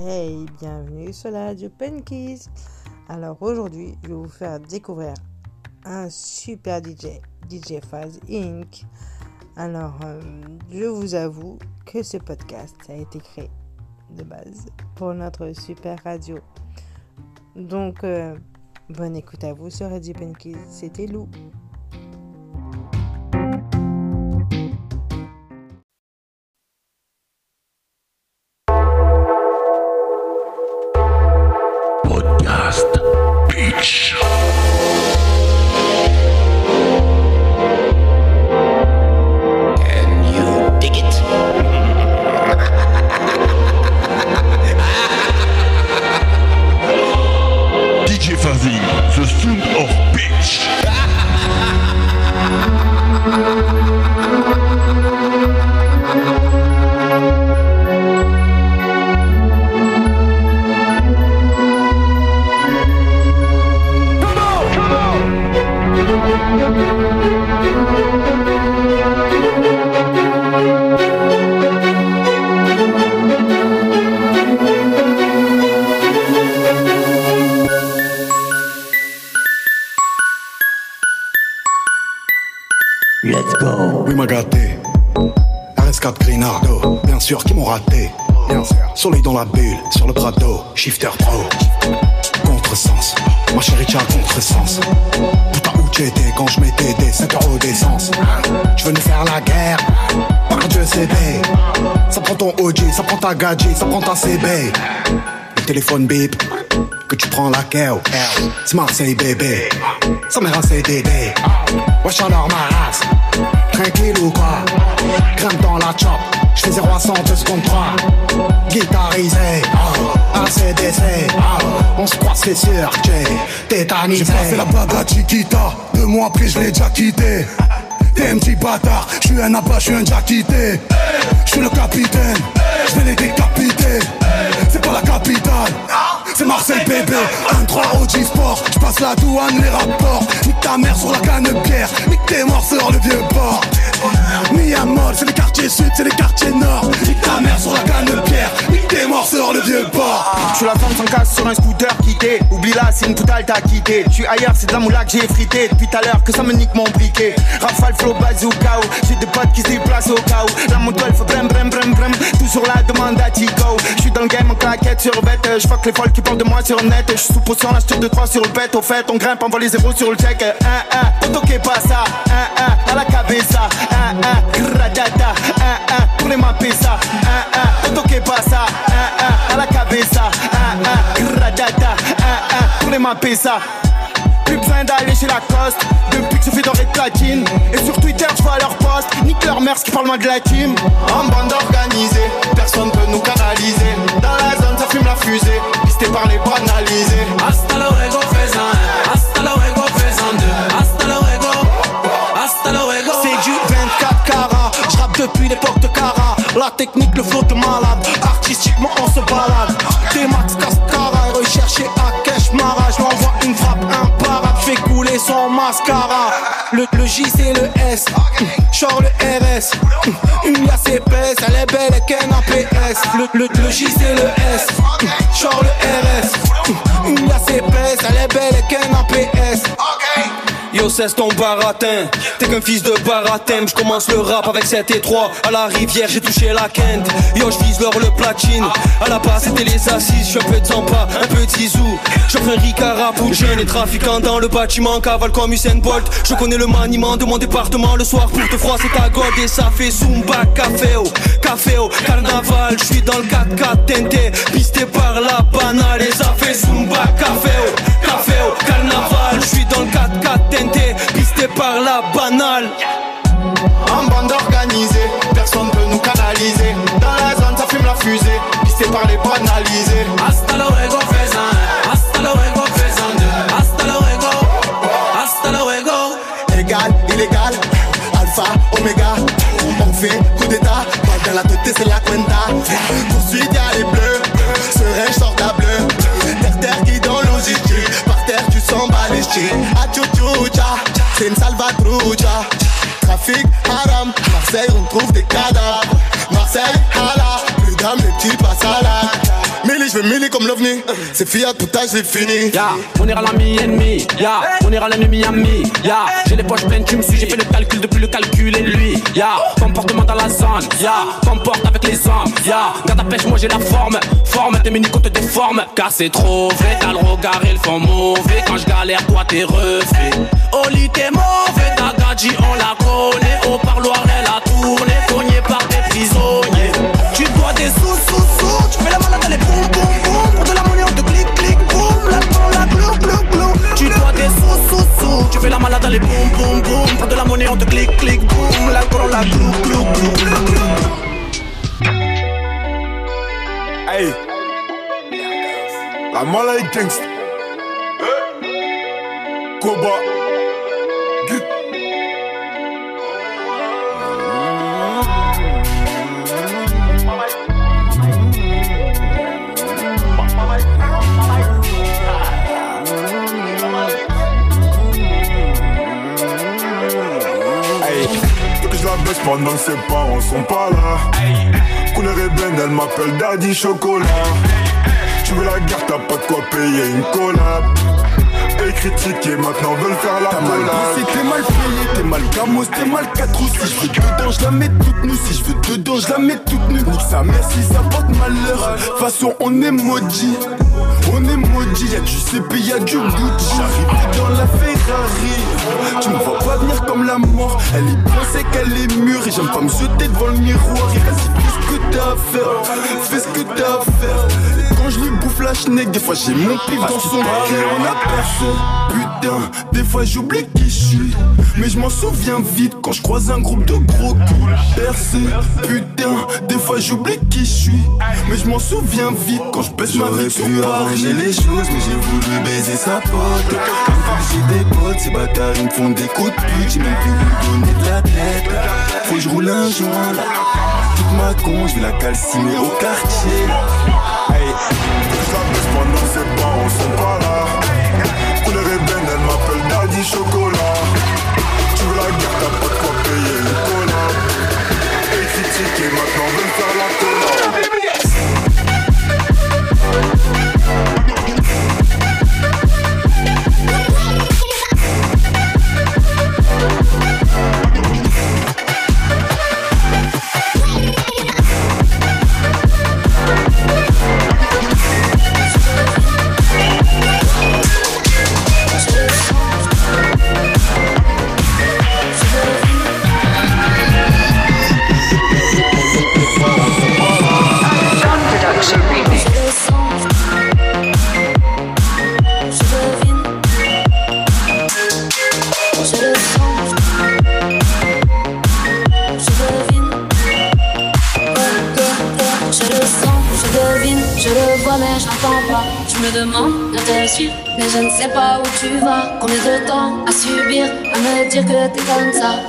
Hey, bienvenue sur la radio Penkies. Alors aujourd'hui, je vais vous faire découvrir un super DJ, DJ Faz Inc. Alors, euh, je vous avoue que ce podcast a été créé de base pour notre super radio. Donc, euh, bonne écoute à vous sur Radio Penkies. C'était Lou. Soleil dans la bulle, sur le Prado, shifter pro. Contresens, ma chérie, tu as contresens. Putain, où tu étais quand je mettais des 5 euros d'essence Tu veux nous faire la guerre Par Dieu, CB. Ça prend ton OG, ça prend ta gadget, ça prend ta CB. Le téléphone bip, que tu prends la KO. C'est Marseille, bébé. Ça mère un CDD. Wesh alors ma race. Tranquille ou quoi? Grimpe dans la chop. J'fais 0 à 100 2 secondes 3. Guitarisé. Oh. ACDC. Oh. On se croise, c'est sûr. J'ai tétanisé. J'ai pas fait la bague à Chiquita. Deux mois après, je l'ai déjà quitté. T'es un petit bâtard. J'suis un abat, j'suis un déjà quitté. J'suis le capitaine. J'vais les décapiter. C'est pas la capitale. C'est Marseille bébé, 1-3 OG Sport J'passe la douane, les rapports Nique ta mère sur la canne de pierre Nique tes morts sur le vieux port Miamol, c'est les quartiers sud, c'est les quartiers nord. Nique ta mère sur la canne de pierre. Nique tes morts sur le vieux port Je suis la femme sans casse sur un scooter quitté. Oublie là c'est une poutale t'as quitté. Je suis ailleurs c'est de la moula que j'ai frité Depuis tout à l'heure que ça me nique mon briquet. Rafale flow bazooka J'ai des potes qui se déplacent au cas où. La moto elle fait brem brem brem. Toujours la demande à Tico Je suis dans le game en claquette sur bête. Je fuck les folles qui parlent de moi sur net. Je suis sous potion la de 3 sur le bête Au fait on grimpe on voit les zéros sur le check. 1 1 Auto que passa 1 1 à la cabeza 1 1 Gradata 1 1 pour les mapper ça 1 1 Auto que passa 1 1 à la cabeza 1 1 Gradata 1 1 pour les mapper ça plus besoin d'aller chez Lacoste Depuis que je fais doré de platine Et sur Twitter je vois leur post Nique leur mère qui parle moins de la team. En bande organisée Personne peut nous canaliser. Dans la zone ça fume la fusée Pisté par les banalisés Hasta luego, faisan un. Hasta luego, depuis l'époque de Cara La technique, le flow de malade. Artistiquement on se balade. T-Max Cascara Et recherché à Cash l'envoie une frappe imparable fais couler son mascara. Le, le J c'est le S. Genre le RS Une liasse épaisse. Elle est belle et qu'un APS le, le, le J c'est le S. Genre le RS Une liasse épaisse. Elle est belle et qu'un APS Yo cesse ton baratin. T'es qu'un fils de baratin. Je commence le rap avec 7 et 3 À la rivière j'ai touché la quinte Yo je vise l'or le platine. À la base c'était les assises. Je suis un peu de un peu de Zizou. J'offre un Ricard pour jeunes et trafiquants dans le bâtiment Cavale comme Usain Bolt. Je connais le maniement de mon département Le soir. Pour te froisser ta gold Et ça fait Zumba, café oh, café oh, carnaval Je suis dans le 4x4 tenté Pisté par la banale Et ça fait Zumba, café oh, café oh, carnaval Je suis dans le 4x4 tenté Pisté par la banale En bande organisée, personne peut nous canaliser. Dans la zone, ça fume la fusée, pisté par les banalisés. Hasta luego, faisan un. Hasta luego, faisan deux. Hasta luego. Hasta luego. Égal, illégal, alpha, oméga. On fait coup d'état, balle dans la tête, c'est la cuenta. Poursuite, balistique. Achuchucha, c'est une salvatrucha. Trafic, haram, Marseille, on trouve des cadavres. Marseille, hala, plus d'âme, les petits passent à la. Millie, je fais milli comme l'ovni. C'est Fiat, tout âge, c'est fini. Ya, on ira l'ami ennemi, ya, on ira l'ennemi ami, ya, j'ai les poches pleines, tu me suis, j'ai fait le calcul depuis le calcul et lui, ya, comportement dans la zone, ya, comporte avec les hommes, ya, garde ta pêche, moi j'ai la forme, forme, tes mini te déforme, car c'est trop vrai, t'as le regard et le fond mauvais, quand je galère, toi t'es refait, Oli t'es mauvais, ta gadji on la connaît, au parloir elle a tourné, cogné par des prisonniers, tu fais la malade, est boum, boum, boum, pour de la monnaie on te clique, clique, boum, la la glou, glou, glou, glou, glou. Hey. La mala est gangsta. Koba. La baisse pendant que ses parents sont pas là. Couleur ébène, elle m'appelle Daddy Chocolat. Tu veux la garde, t'as pas de quoi payer une collab. Et critiquer, maintenant veulent faire la collab. t'es mal payé, t'es mal gamos, t'es mal 4 ou Si je veux dedans, je la mets toute nue Si je veux dedans, je la mets toute nue Nique sa mère si ça porte malheur façon, on est maudit On est maudit, y'a du CP, y'a du Gucci J'arrive dans la Ferrari. Tu me vois pas venir comme la mort. Elle est c'est qu'elle est mûre. Et j'aime pas me jeter devant le miroir. Et vas-y, fais ce que t'as à faire Fais ce que t'as à faire Quand je lui bouffe la schneck Des fois j'ai mon pif dans son cœur On a personne Putain, des fois j'oublie qui je suis Mais je m'en souviens vite quand je croise un groupe de gros coups Percé, putain, des fois j'oublie qui je suis Mais je m'en souviens vite quand je baisse ma vie sur Paris les choses, mais j'ai voulu baiser sa pote. J'ai des potes, ces bâtards ils me font des coups de pute. J'ai même plus lui donner de la tête. Faut que je roule un joint là. Ma con, je vais la calciner au quartier. Hey. La baisse pendant parents sont pas là. Couleur ébène, elle m'appelle Daddy Chocolat. Tu veux la garde, t'as pas de quoi payer une collab. Et critiquer, maintenant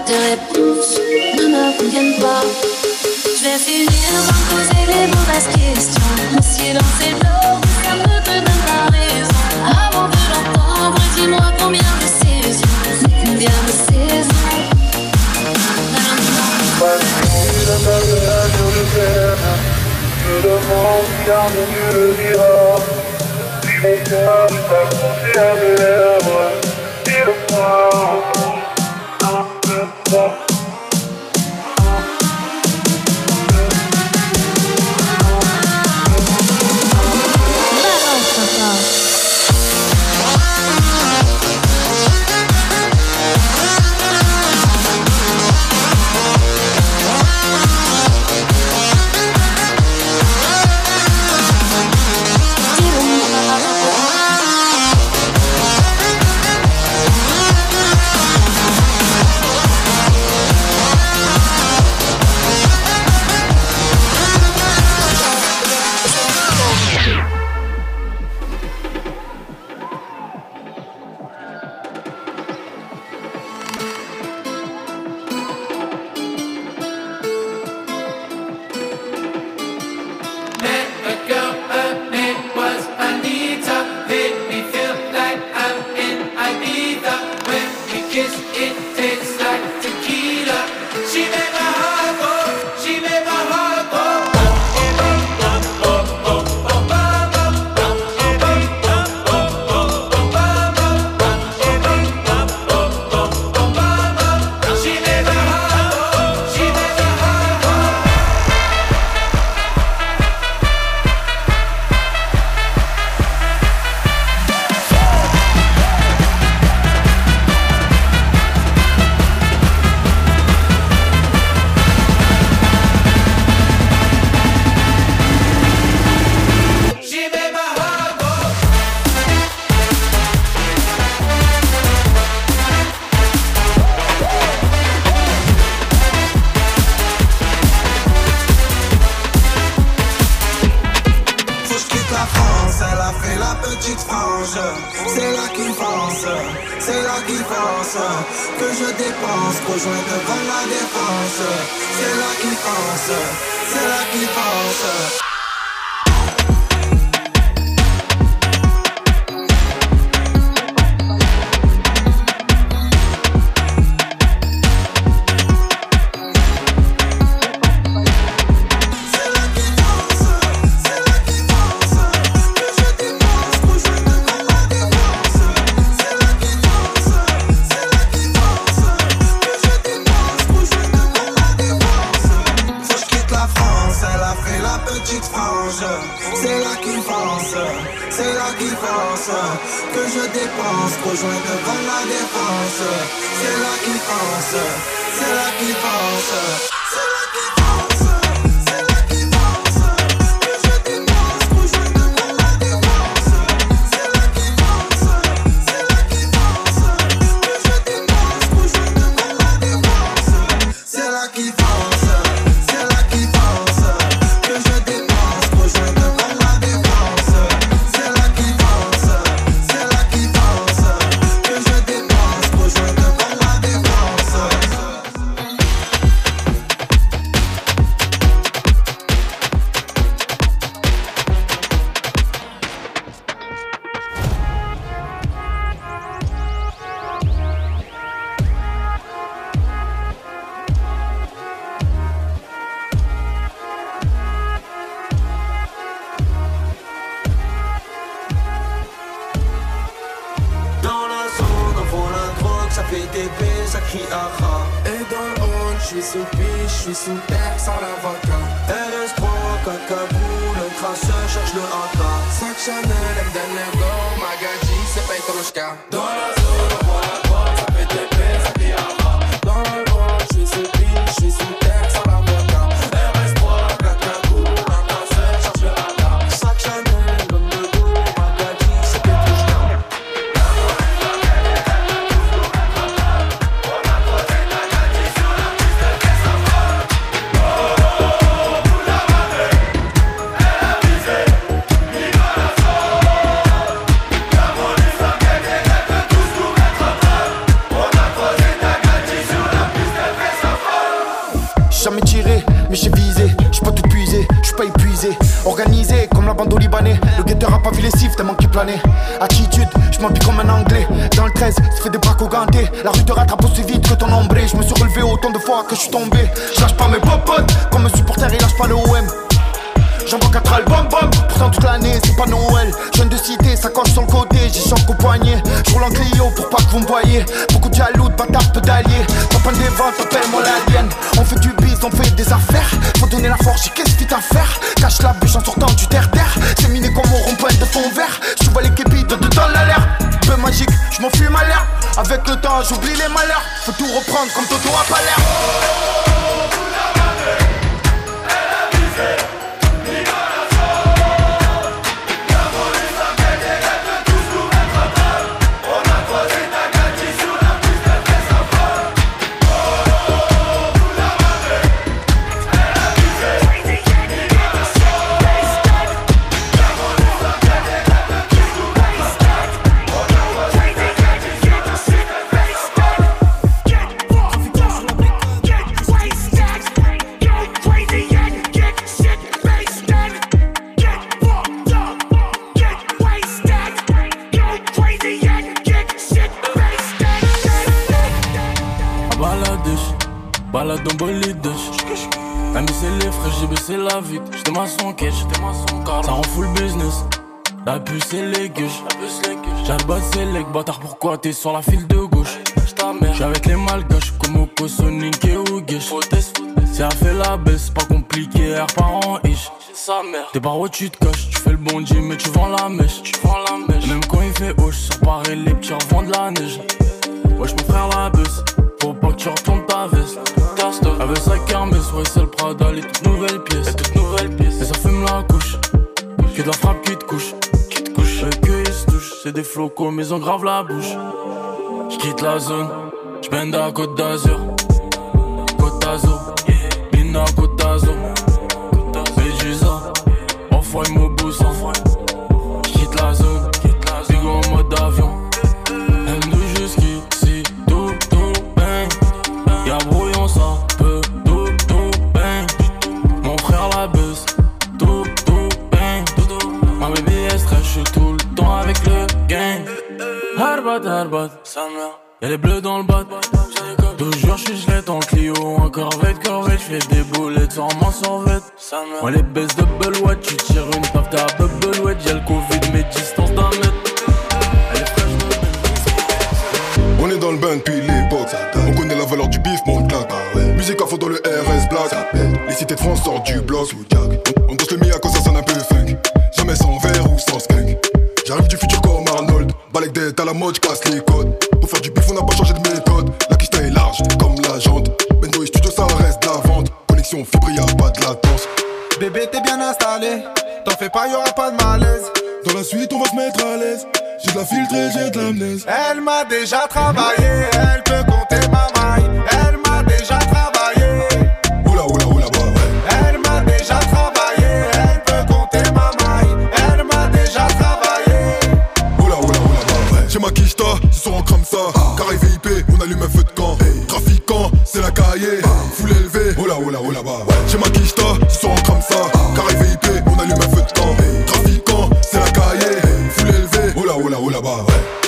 comme ça. Là drogue, ça fait des B, ça crie aha. Et dans le hall, je suis sous piche, je suis sous terre sans l'avocat. RS3, Kakabou, le traceur cherche le AK. Sac Chanel, Mdenego, Magadji, c'est Petrushka. Dans la zone, on voit la drogue, ça fait des crie aha. Dans le hall, je suis sous piche, je suis sous La rue te rattrape aussi vite que ton ombré. J'me suis relevé autant de fois que j'suis tombé. J'lâche pas mes popotes, comme un supporter, il lâche pas le OM. J'envoie 4 albums, bom Pourtant toute l'année c'est pas Noël. Jeune de cité, sacoche sur le côté. J'ai choc au poignet. Je roule en Clio pour pas que vous me voyez. Beaucoup de jaloux, de bâtards, peu d'alliés. Un des ventes, appelle-moi l'alien On fait du biz, on fait des affaires. Faut donner la force, qu'est-ce vite à faire? Cache la bûche en sortant du terre-terre. C'est miné comme au rond-point de fond vert Je vois les képis de dedans l'alerte. Peu magique, je m'en fume à l'air Avec le temps j'oublie les malheurs. Faut tout reprendre comme Toto a pas l'air la vitre. J'étais maçon cash, j'étais maçon car ça rend full business. La puce c'est les gueuches, j'ai le bas c'est les bâtard. Pourquoi t'es sur la file de gauche? J'suis avec les malgaches, comme Oko, Sonic et Ougesh. Si elle fait la baisse, pas compliqué, air parent ish. T'es par où tu te caches, tu fais le bondi, mais tu vends la mèche. Tu vends la mèche. Même quand il fait hoche, sur Paris, les petits revendent la neige. Wesh, mon frère la baisse, faut pas que tu retournes ta veste. Avec sa kermesse, ouais, c'est le Prada, les toutes nouvelles pièces. toutes nouvelles pièces. Et ça fume la couche, que de la frappe qui te couche. Qui te couche, et que ils se touchent, c'est des flocos, mais ils ont grave la bouche. J'quitte la zone, j'bende à Côte d'Azur. Côte d'Azur, Bina Côte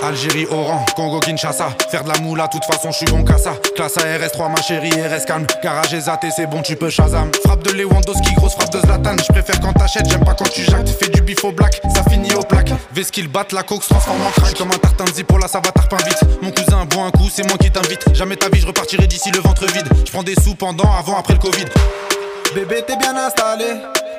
Algérie, Oran, Congo, Kinshasa. Faire de la moula, toute façon, je suis bon qu'à ça. Classe ARS 3, ma chérie, RS calme. Garage ZAT, c'est bon, tu peux Shazam. Frappe de Lewandowski, grosse frappe de Zlatan. Je préfère quand t'achètes, j'aime pas quand tu jactes. Fais du bif au black, ça finit au plaque. Ves qu'ils battent, la coke se transforme en crack. comme un tartin de Zipola, ça va tarpin vite. Mon cousin, bois un coup, c'est moi qui t'invite. Jamais ta vie, je repartirai d'ici le ventre vide. Je prends des sous pendant, avant, après le Covid. Bébé, t'es bien installé.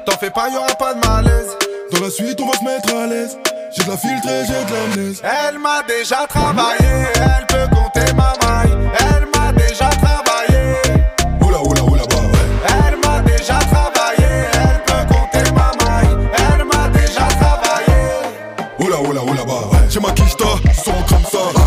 T'en fais pas, y'aura pas de malaise. Dans la suite, on va se mettre à l'aise. J'ai de la filtrée, j'ai de la. Elle m'a déjà travaillé, elle peut compter ma maille. Elle m'a déjà travaillé. Oula, oula, oula, bah ouais. Elle m'a déjà travaillé, elle peut compter ma maille. Elle m'a déjà travaillé. Oula, oula, oula, bah ouais. J'ai ma quicheta, son comme ça.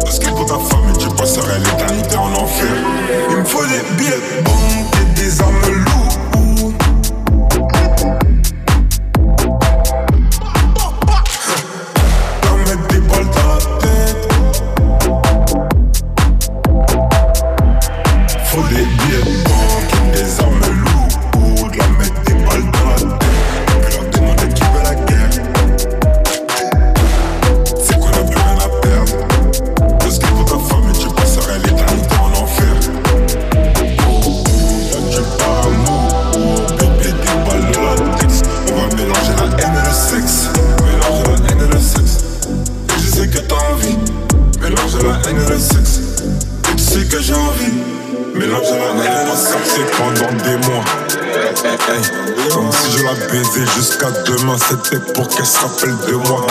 Parce que pour ta femme, tu passerais l'éternité en enfer. Il me faut des billets, boum. Porque s'appelle de moi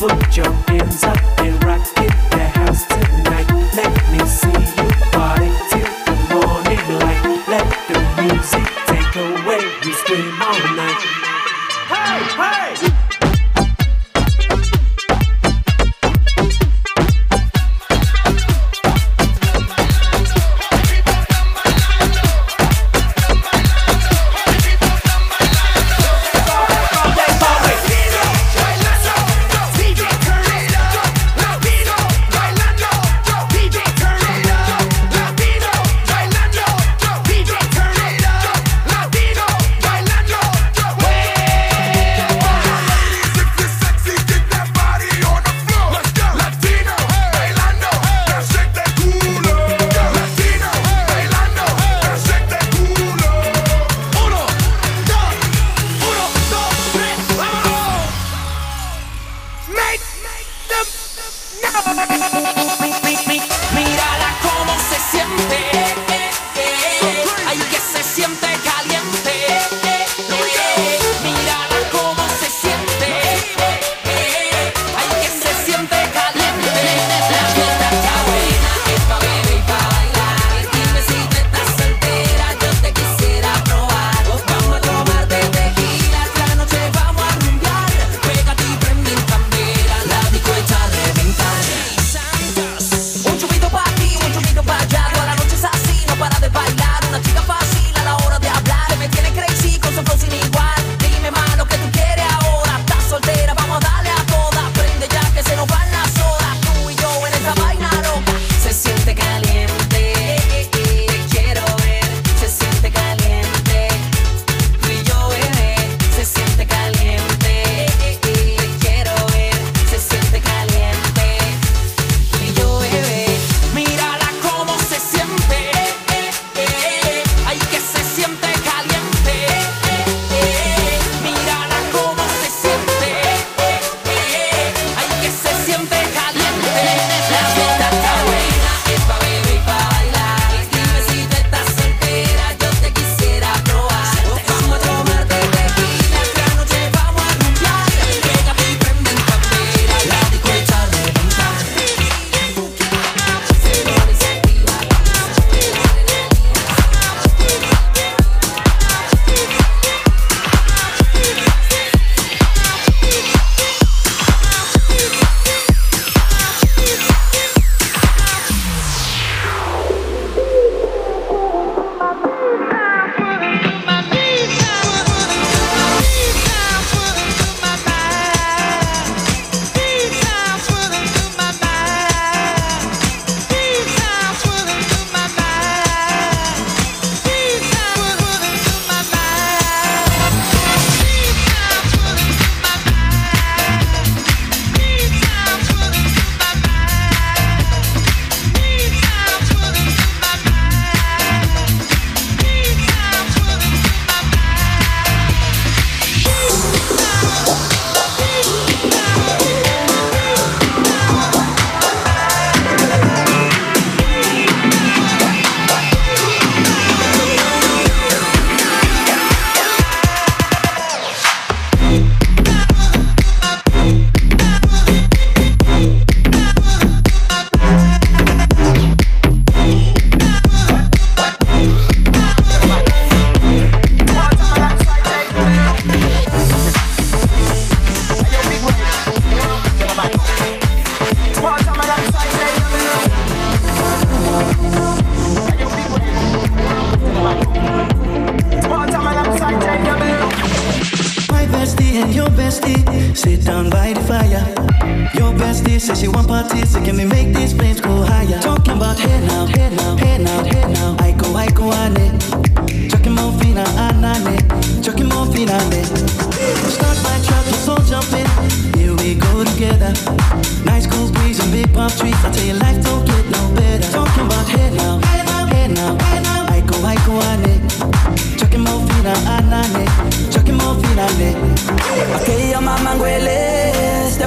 vững chồng đêm giấc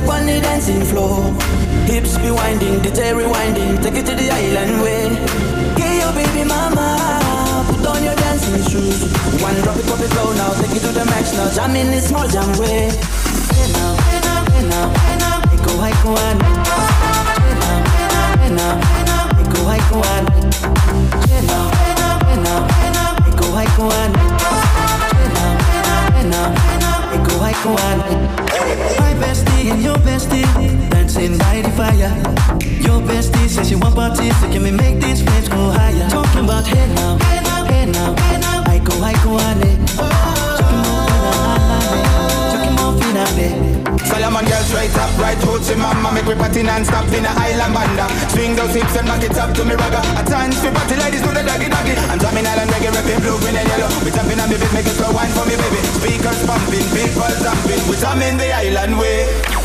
step on the dancing floor. Hips be winding, DJ rewinding, take it to the island way. Okay, your baby mama, put on your dancing shoes. One drop it, pop it low now, take it to the max now. Jam in this small jam way. Hey now, hey now, hey now, hey now. I go, I go, ane. Hey now, hey now, hey now. I go, I go. Hey now, hey now, hey now, hey now. I go, I go, ane. Hey now, hey now, hey now. I go, I go, ane. My bestie and your bestie dancing by the fire. Your bestie says she want parties, so can we make these flames go higher? Talking about hey now, hey now, hey now, now. I go, I go, ane. Chucking more fina, ane. Chucking more fina, ane. Solomon girl straight up, right hoochie mama. Make me party non-stop in a island banda. Swing those hips and back it up to me ragga. A dance for party ladies do the doggy doggy. I'm drumming island reggae, rapping blue, green and yellow. We jumping on me beat, make it slow wine for me baby. Speakers pumping, people jumping We jamming the island way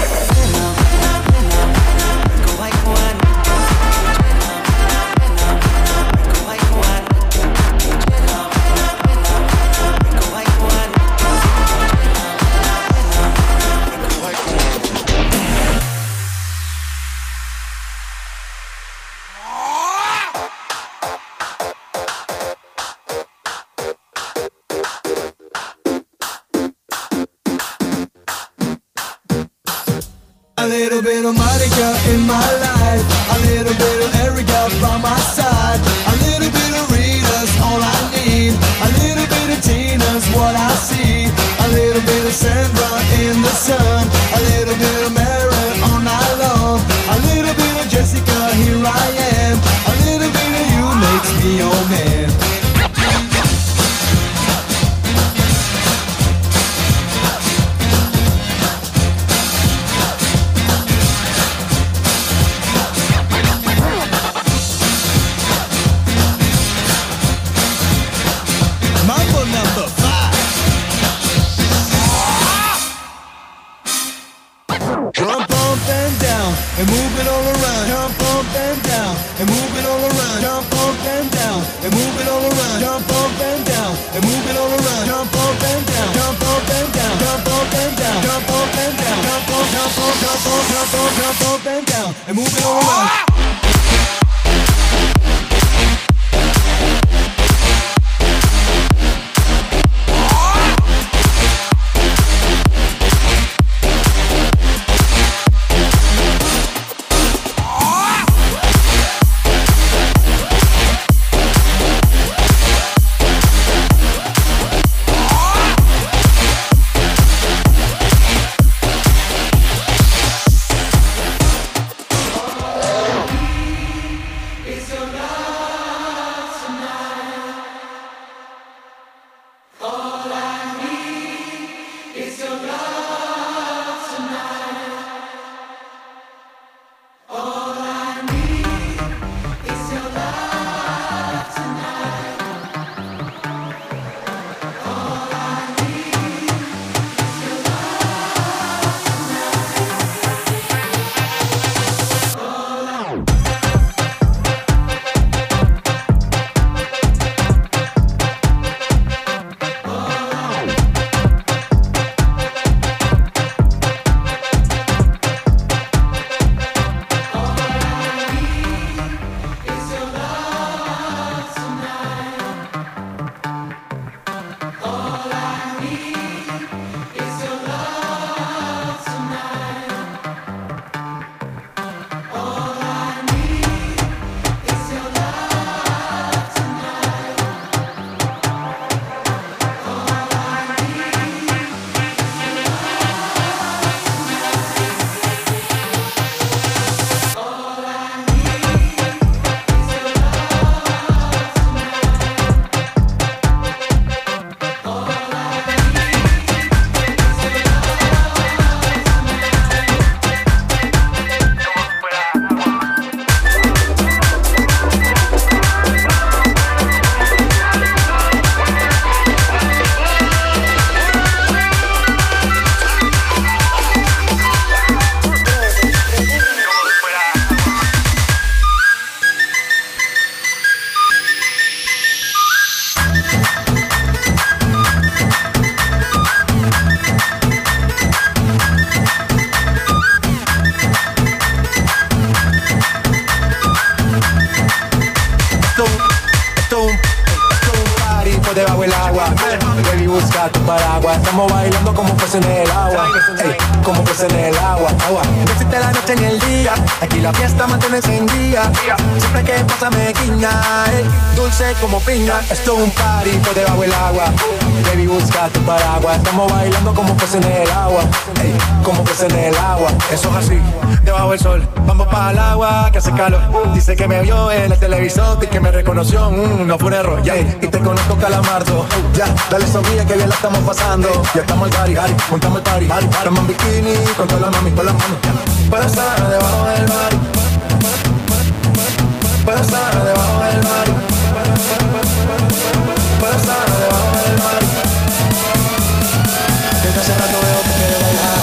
como piña. Esto es un party por debajo del agua. Baby, busca tu paraguas. Estamos bailando como peces en el agua. Ey, como peces en el agua. Eso es así, debajo del sol. Vamos para el agua, que hace calor. Dice que me vio en el televisor y que me reconoció. Mm, no fue un error, yeah. Y te conozco, calamardo. Ya, dale sonrisa que bien la estamos pasando. Ya estamos al party, party. montamos el party. party. Estamos en bikini con toda la mami, con la mami. Para estar debajo del mar. Para estar debajo del mar. Pero estar debajo del mar Desde hace rato veo que te bailar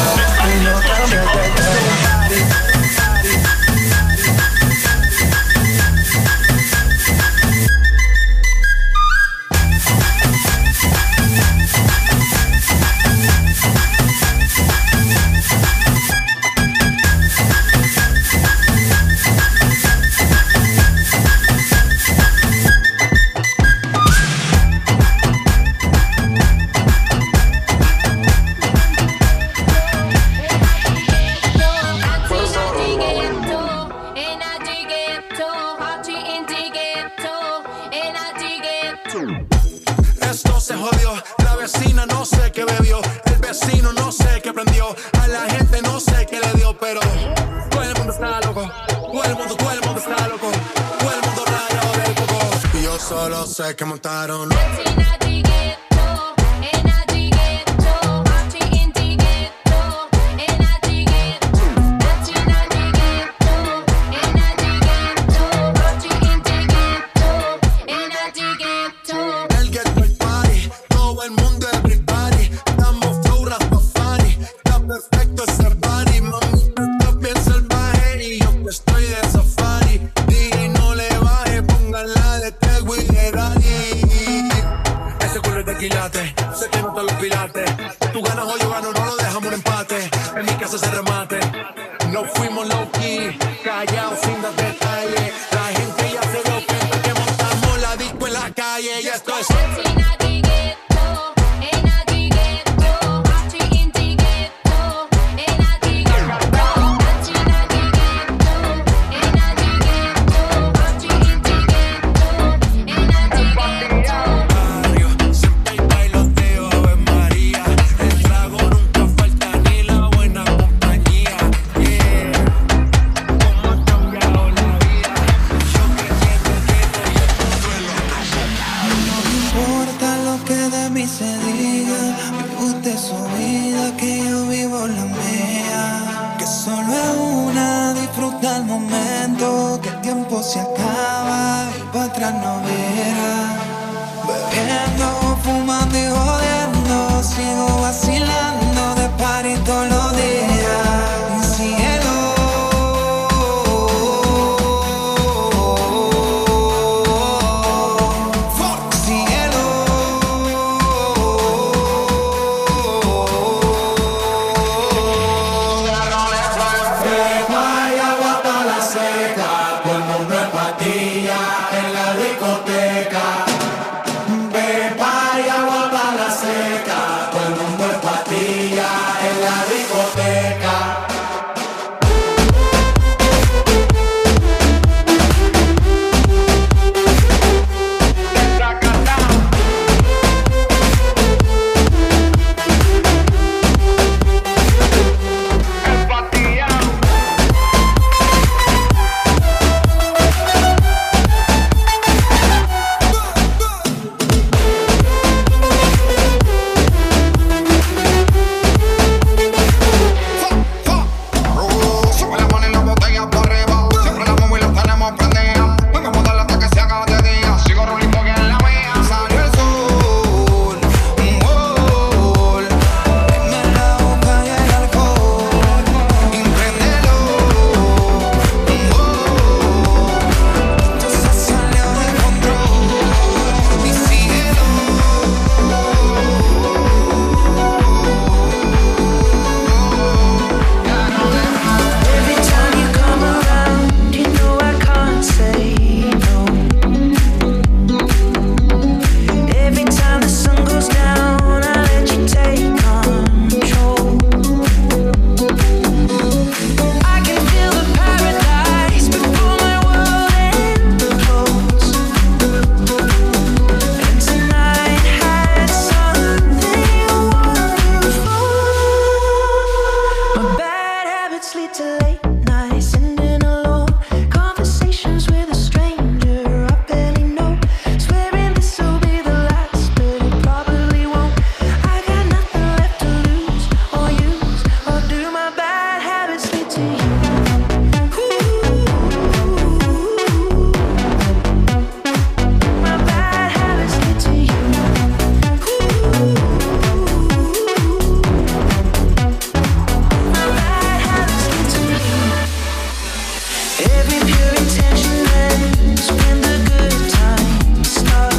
Every pure intention ends spend the good time. start.